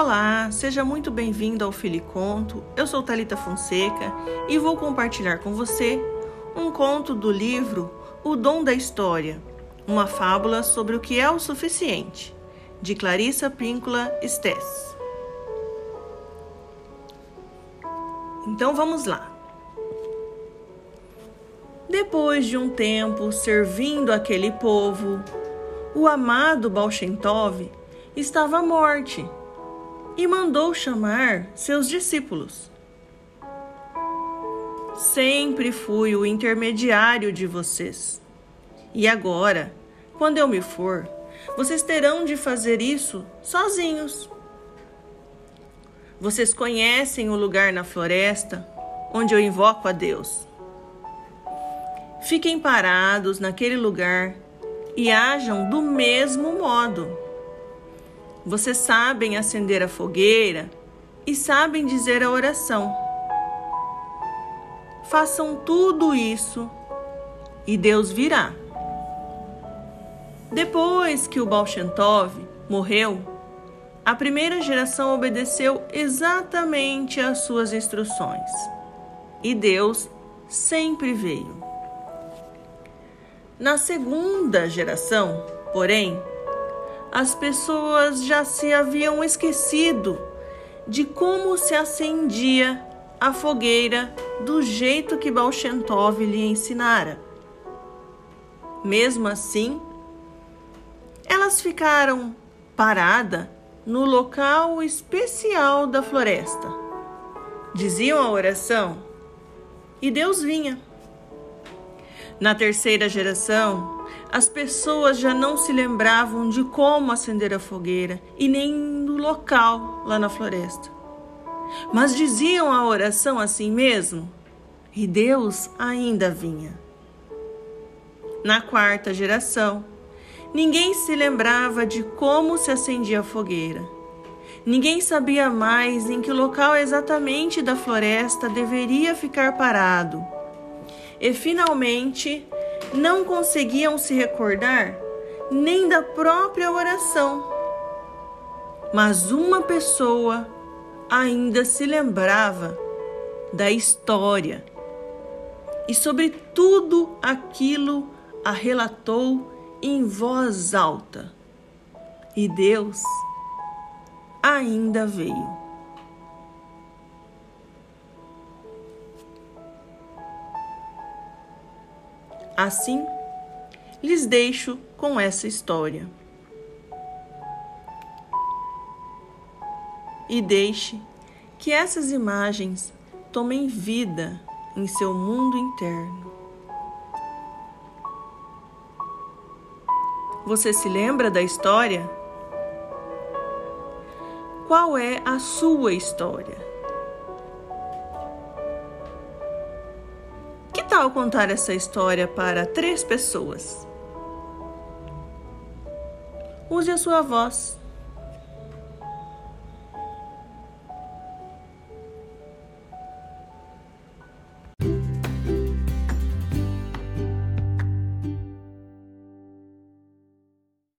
Olá, seja muito bem-vindo ao Filiconto. Eu sou Talita Fonseca e vou compartilhar com você um conto do livro O Dom da História, uma fábula sobre o que é o suficiente, de Clarissa Píncula Stess. Então vamos lá. Depois de um tempo servindo aquele povo, o amado Balshentov estava à morte e mandou chamar seus discípulos. Sempre fui o intermediário de vocês. E agora, quando eu me for, vocês terão de fazer isso sozinhos. Vocês conhecem o lugar na floresta onde eu invoco a Deus. Fiquem parados naquele lugar e ajam do mesmo modo. Vocês sabem acender a fogueira e sabem dizer a oração. Façam tudo isso e Deus virá. Depois que o Balshentov morreu, a primeira geração obedeceu exatamente às suas instruções e Deus sempre veio. Na segunda geração, porém, as pessoas já se haviam esquecido de como se acendia a fogueira do jeito que Balshentov lhe ensinara. Mesmo assim, elas ficaram paradas no local especial da floresta. Diziam a oração e Deus vinha. Na terceira geração, as pessoas já não se lembravam de como acender a fogueira e nem do local lá na floresta. Mas diziam a oração assim mesmo, e Deus ainda vinha. Na quarta geração, ninguém se lembrava de como se acendia a fogueira. Ninguém sabia mais em que local exatamente da floresta deveria ficar parado. E finalmente, não conseguiam se recordar nem da própria oração. Mas uma pessoa ainda se lembrava da história e sobre tudo aquilo a relatou em voz alta. E Deus ainda veio. Assim, lhes deixo com essa história. E deixe que essas imagens tomem vida em seu mundo interno. Você se lembra da história? Qual é a sua história? Tal contar essa história para três pessoas? Use a sua voz